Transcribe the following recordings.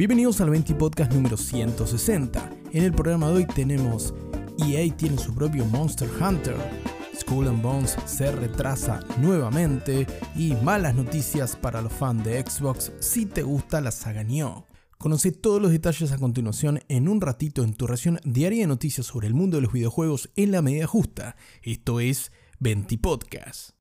Bienvenidos al 20 Podcast número 160. En el programa de hoy tenemos EA tiene su propio Monster Hunter, Skull and Bones se retrasa nuevamente y malas noticias para los fans de Xbox si te gusta la saga. Conoce todos los detalles a continuación en un ratito en tu ración diaria de noticias sobre el mundo de los videojuegos en la medida justa. Esto es 20 Podcast.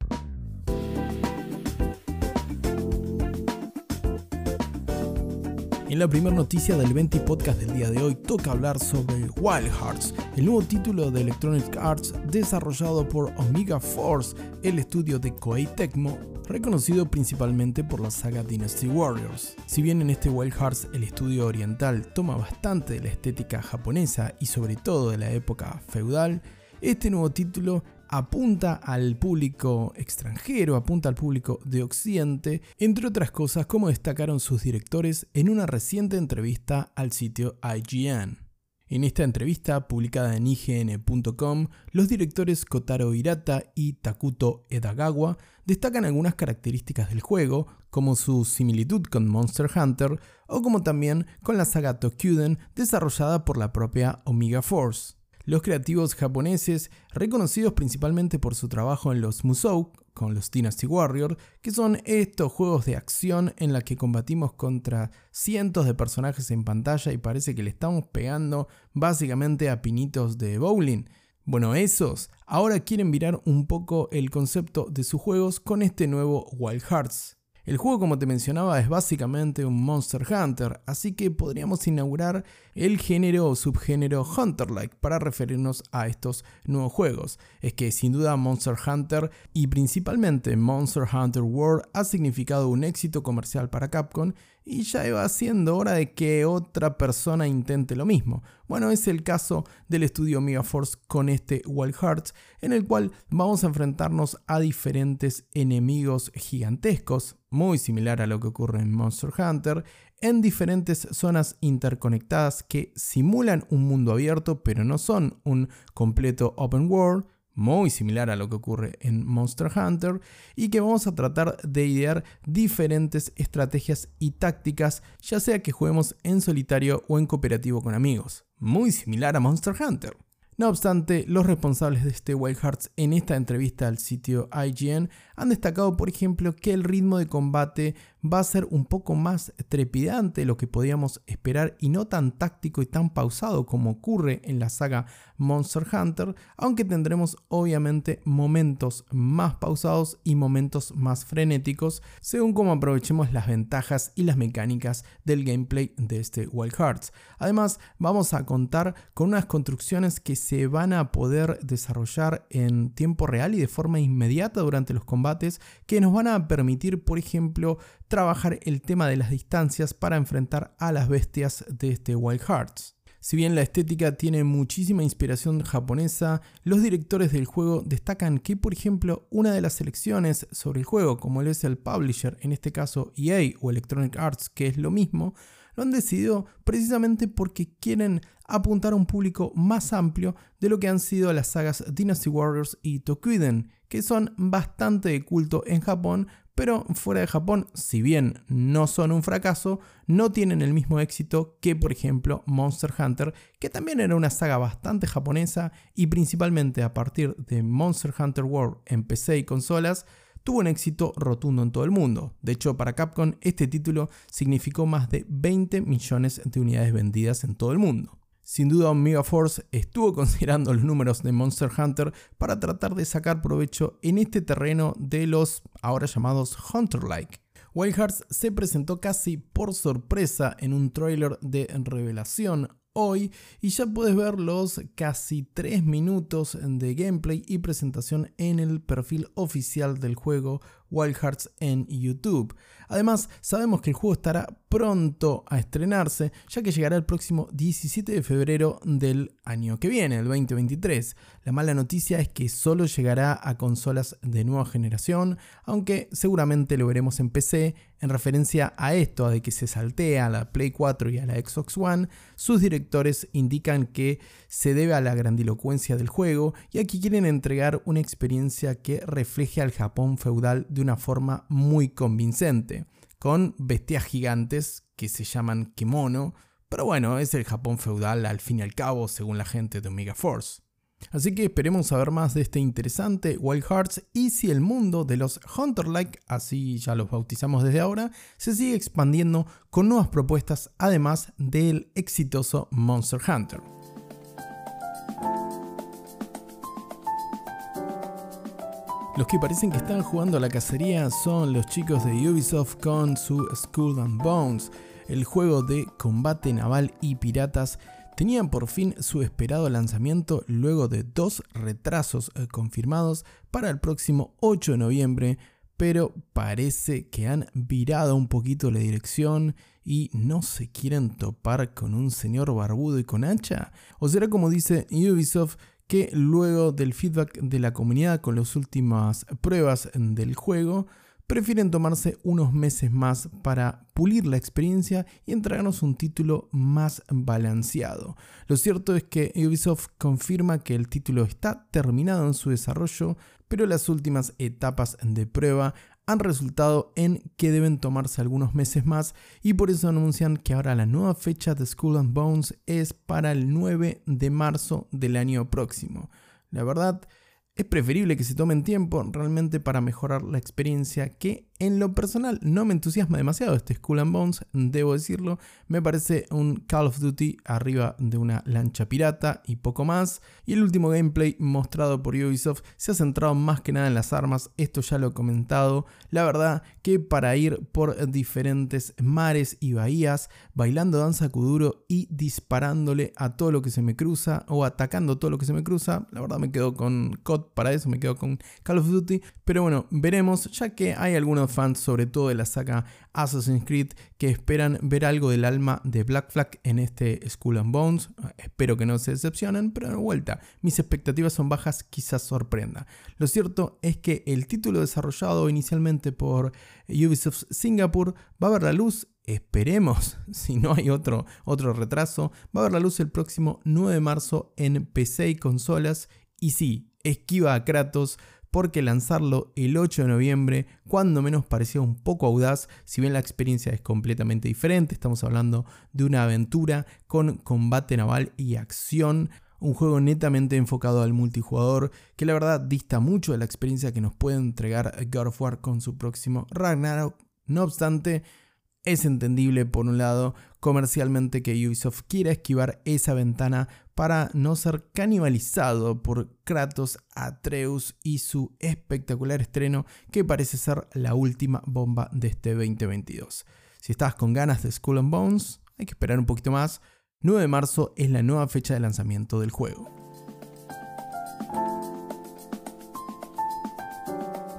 En la primera noticia del 20 Podcast del día de hoy toca hablar sobre Wild Hearts, el nuevo título de Electronic Arts desarrollado por Omega Force, el estudio de Koei Tecmo, reconocido principalmente por la saga Dynasty Warriors. Si bien en este Wild Hearts el estudio oriental toma bastante de la estética japonesa y sobre todo de la época feudal, este nuevo título apunta al público extranjero, apunta al público de Occidente, entre otras cosas como destacaron sus directores en una reciente entrevista al sitio IGN. En esta entrevista, publicada en IGN.com, los directores Kotaro Hirata y Takuto Edagawa destacan algunas características del juego, como su similitud con Monster Hunter o como también con la saga Tokyuden desarrollada por la propia Omega Force. Los creativos japoneses, reconocidos principalmente por su trabajo en los Musou, con los Dynasty Warriors, que son estos juegos de acción en la que combatimos contra cientos de personajes en pantalla y parece que le estamos pegando básicamente a pinitos de bowling. Bueno, esos ahora quieren virar un poco el concepto de sus juegos con este nuevo Wild Hearts. El juego, como te mencionaba, es básicamente un Monster Hunter, así que podríamos inaugurar el género o subgénero Hunter-like para referirnos a estos nuevos juegos. Es que sin duda Monster Hunter y principalmente Monster Hunter World ha significado un éxito comercial para Capcom y ya iba siendo hora de que otra persona intente lo mismo. Bueno, es el caso del estudio Megaforce con este Wild Hearts, en el cual vamos a enfrentarnos a diferentes enemigos gigantescos, muy similar a lo que ocurre en Monster Hunter, en diferentes zonas interconectadas que simulan un mundo abierto, pero no son un completo open world muy similar a lo que ocurre en Monster Hunter, y que vamos a tratar de idear diferentes estrategias y tácticas, ya sea que juguemos en solitario o en cooperativo con amigos. Muy similar a Monster Hunter. No obstante, los responsables de este Wild Hearts en esta entrevista al sitio IGN han destacado, por ejemplo, que el ritmo de combate va a ser un poco más trepidante de lo que podíamos esperar y no tan táctico y tan pausado como ocurre en la saga Monster Hunter, aunque tendremos obviamente momentos más pausados y momentos más frenéticos según cómo aprovechemos las ventajas y las mecánicas del gameplay de este Wild Hearts. Además, vamos a contar con unas construcciones que se van a poder desarrollar en tiempo real y de forma inmediata durante los combates que nos van a permitir, por ejemplo, trabajar el tema de las distancias para enfrentar a las bestias de este Wild Hearts. Si bien la estética tiene muchísima inspiración japonesa, los directores del juego destacan que, por ejemplo, una de las selecciones sobre el juego, como lo es el publisher, en este caso EA o Electronic Arts, que es lo mismo, lo han decidido precisamente porque quieren apuntar a un público más amplio de lo que han sido las sagas Dynasty Warriors y Tokuiden, que son bastante de culto en Japón, pero fuera de Japón, si bien no son un fracaso, no tienen el mismo éxito que por ejemplo Monster Hunter, que también era una saga bastante japonesa y principalmente a partir de Monster Hunter World en PC y consolas, tuvo un éxito rotundo en todo el mundo. De hecho, para Capcom este título significó más de 20 millones de unidades vendidas en todo el mundo. Sin duda, Omega Force estuvo considerando los números de Monster Hunter para tratar de sacar provecho en este terreno de los ahora llamados Hunter-like. Wild Hearts se presentó casi por sorpresa en un trailer de revelación hoy y ya puedes ver los casi 3 minutos de gameplay y presentación en el perfil oficial del juego Wild Hearts en YouTube. Además, sabemos que el juego estará pronto a estrenarse, ya que llegará el próximo 17 de febrero del año que viene, el 2023. La mala noticia es que solo llegará a consolas de nueva generación, aunque seguramente lo veremos en PC, en referencia a esto, a de que se saltea a la Play 4 y a la Xbox One, sus directores indican que se debe a la grandilocuencia del juego y aquí quieren entregar una experiencia que refleje al Japón feudal de una forma muy convincente, con bestias gigantes que se llaman kimono, pero bueno, es el Japón feudal al fin y al cabo, según la gente de Omega Force. Así que esperemos saber más de este interesante Wild Hearts y si el mundo de los Hunter-like, así ya los bautizamos desde ahora, se sigue expandiendo con nuevas propuestas además del exitoso Monster Hunter. Los que parecen que están jugando a la cacería son los chicos de Ubisoft con su Skull and Bones, el juego de combate naval y piratas tenían por fin su esperado lanzamiento luego de dos retrasos eh, confirmados para el próximo 8 de noviembre, pero parece que han virado un poquito la dirección y no se quieren topar con un señor barbudo y con hacha. O será como dice Ubisoft que luego del feedback de la comunidad con las últimas pruebas del juego, prefieren tomarse unos meses más para pulir la experiencia y entregarnos un título más balanceado. Lo cierto es que Ubisoft confirma que el título está terminado en su desarrollo, pero las últimas etapas de prueba han resultado en que deben tomarse algunos meses más y por eso anuncian que ahora la nueva fecha de Skull and Bones es para el 9 de marzo del año próximo. La verdad, es preferible que se tomen tiempo realmente para mejorar la experiencia que en lo personal no me entusiasma demasiado este Skull and Bones, debo decirlo. Me parece un Call of Duty arriba de una lancha pirata y poco más. Y el último gameplay mostrado por Ubisoft se ha centrado más que nada en las armas, esto ya lo he comentado. La verdad que para ir por diferentes mares y bahías, bailando danza kuduro y disparándole a todo lo que se me cruza o atacando todo lo que se me cruza, la verdad me quedo con COD para eso, me quedo con Call of Duty. Pero bueno, veremos ya que hay algunos fans, sobre todo de la saga Assassin's Creed, que esperan ver algo del alma de Black Flag en este Skull and Bones. Espero que no se decepcionen, pero de vuelta, mis expectativas son bajas, quizás sorprenda. Lo cierto es que el título desarrollado inicialmente por Ubisoft Singapore va a ver la luz esperemos, si no hay otro, otro retraso, va a ver la luz el próximo 9 de marzo en PC y consolas. Y sí, esquiva a Kratos, porque lanzarlo el 8 de noviembre, cuando menos parecía un poco audaz, si bien la experiencia es completamente diferente, estamos hablando de una aventura con combate naval y acción, un juego netamente enfocado al multijugador, que la verdad dista mucho de la experiencia que nos puede entregar God of War con su próximo Ragnarok. No obstante, es entendible por un lado comercialmente que Ubisoft quiera esquivar esa ventana para no ser canibalizado por Kratos, Atreus y su espectacular estreno que parece ser la última bomba de este 2022. Si estás con ganas de Skull and Bones, hay que esperar un poquito más. 9 de marzo es la nueva fecha de lanzamiento del juego.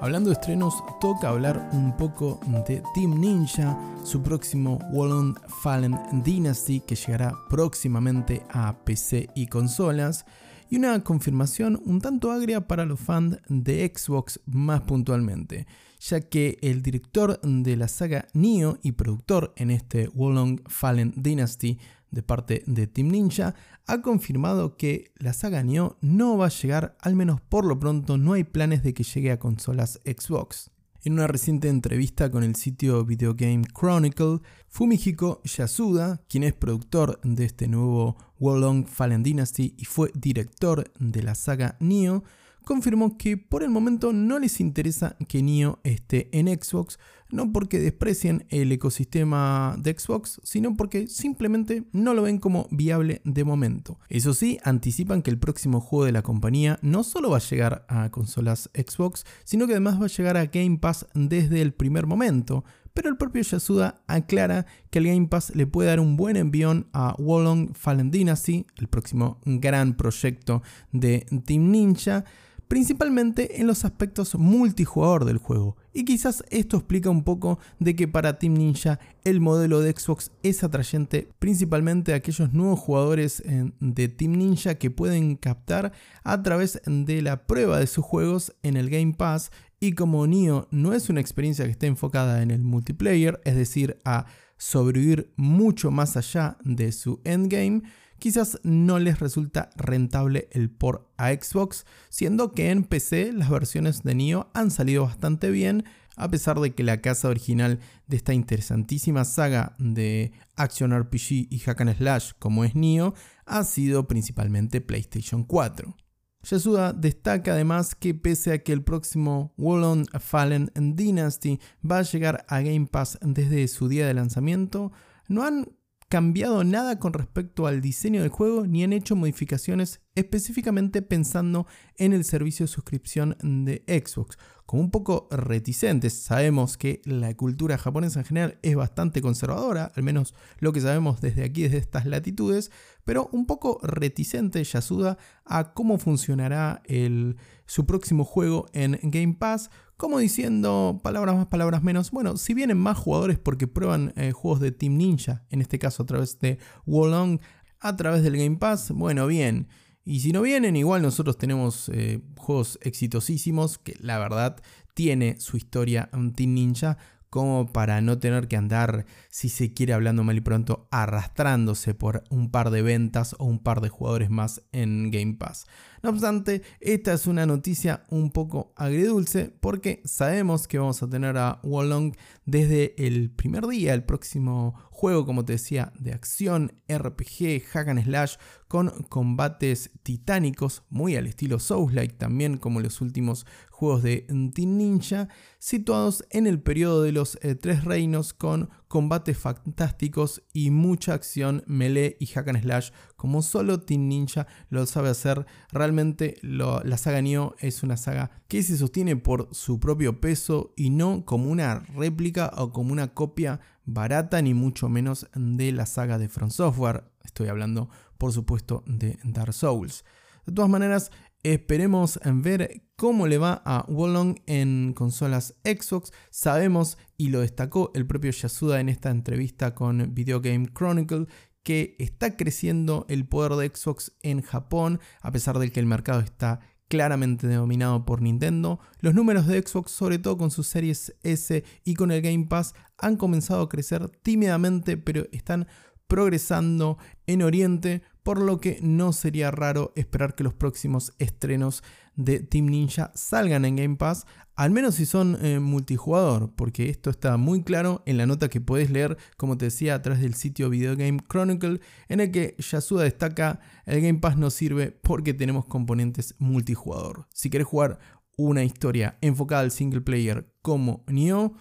Hablando de estrenos, toca hablar un poco de Team Ninja, su próximo Wallon Fallen Dynasty que llegará próximamente a PC y consolas, y una confirmación un tanto agria para los fans de Xbox más puntualmente, ya que el director de la saga Nioh y productor en este Wallon Fallen Dynasty de parte de Team Ninja, ha confirmado que la saga Nioh no va a llegar, al menos por lo pronto no hay planes de que llegue a consolas Xbox. En una reciente entrevista con el sitio Video Game Chronicle, Fumihiko Yasuda, quien es productor de este nuevo Wolong Fallen Dynasty y fue director de la saga Nioh, confirmó que por el momento no les interesa que Nioh esté en Xbox, no porque desprecien el ecosistema de Xbox, sino porque simplemente no lo ven como viable de momento. Eso sí, anticipan que el próximo juego de la compañía no solo va a llegar a consolas Xbox, sino que además va a llegar a Game Pass desde el primer momento. Pero el propio Yasuda aclara que el Game Pass le puede dar un buen envión a Wolong Fallen Dynasty, el próximo gran proyecto de Team Ninja, principalmente en los aspectos multijugador del juego. Y quizás esto explica un poco de que para Team Ninja el modelo de Xbox es atrayente principalmente a aquellos nuevos jugadores de Team Ninja que pueden captar a través de la prueba de sus juegos en el Game Pass y como Nioh no es una experiencia que esté enfocada en el multiplayer, es decir, a sobrevivir mucho más allá de su endgame, quizás no les resulta rentable el port a Xbox, siendo que en PC las versiones de Nioh han salido bastante bien, a pesar de que la casa original de esta interesantísima saga de Action RPG y Hack and Slash como es Nioh ha sido principalmente PlayStation 4. Yasuda destaca además que pese a que el próximo Wallon Fallen Dynasty va a llegar a Game Pass desde su día de lanzamiento, no han cambiado nada con respecto al diseño del juego ni han hecho modificaciones específicamente pensando en el servicio de suscripción de Xbox. Como un poco reticentes, sabemos que la cultura japonesa en general es bastante conservadora, al menos lo que sabemos desde aquí, desde estas latitudes, pero un poco reticente Yasuda a cómo funcionará el, su próximo juego en Game Pass como diciendo, palabras más, palabras menos, bueno, si vienen más jugadores porque prueban eh, juegos de Team Ninja, en este caso a través de Wolong, a través del Game Pass, bueno, bien. Y si no vienen, igual nosotros tenemos eh, juegos exitosísimos que la verdad tiene su historia Team Ninja como para no tener que andar, si se quiere hablando mal y pronto, arrastrándose por un par de ventas o un par de jugadores más en Game Pass. No obstante, esta es una noticia un poco agridulce porque sabemos que vamos a tener a Wolong desde el primer día, el próximo juego, como te decía, de acción, RPG, hack and slash, con combates titánicos, muy al estilo Souls-like también, como los últimos juegos de Team Ninja, situados en el periodo de los eh, Tres Reinos, con combates fantásticos y mucha acción, melee y hack and slash, como solo Team Ninja lo sabe hacer. Realmente la saga Nioh es una saga que se sostiene por su propio peso y no como una réplica o como una copia barata, ni mucho menos de la saga de From Software. Estoy hablando, por supuesto, de Dark Souls. De todas maneras, esperemos ver cómo le va a Wolong en consolas Xbox. Sabemos, y lo destacó el propio Yasuda en esta entrevista con Video Game Chronicle, que está creciendo el poder de Xbox en Japón, a pesar de que el mercado está claramente dominado por Nintendo. Los números de Xbox, sobre todo con sus series S y con el Game Pass, han comenzado a crecer tímidamente, pero están progresando en Oriente, por lo que no sería raro esperar que los próximos estrenos de Team Ninja salgan en Game Pass, al menos si son eh, multijugador, porque esto está muy claro en la nota que puedes leer, como te decía, a través del sitio Video Game Chronicle, en el que Yasuda destaca, el Game Pass no sirve porque tenemos componentes multijugador. Si quieres jugar una historia enfocada al single player como Nioh,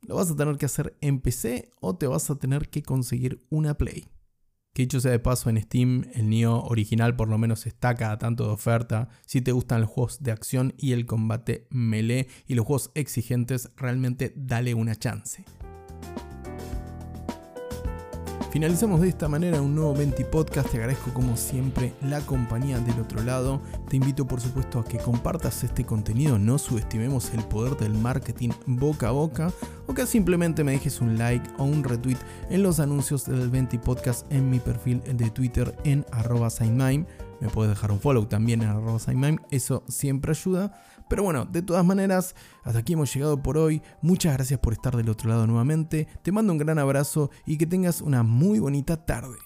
lo vas a tener que hacer en PC o te vas a tener que conseguir una Play. Que dicho sea de paso, en Steam el Nioh original por lo menos está cada tanto de oferta. Si te gustan los juegos de acción y el combate melee y los juegos exigentes, realmente dale una chance. Finalizamos de esta manera un nuevo 20 podcast. Te agradezco como siempre la compañía del otro lado. Te invito por supuesto a que compartas este contenido. No subestimemos el poder del marketing boca a boca. O que simplemente me dejes un like o un retweet en los anuncios del 20 podcast en mi perfil de Twitter en arroba Me puedes dejar un follow también en arroba Eso siempre ayuda. Pero bueno, de todas maneras, hasta aquí hemos llegado por hoy. Muchas gracias por estar del otro lado nuevamente. Te mando un gran abrazo y que tengas una muy bonita tarde.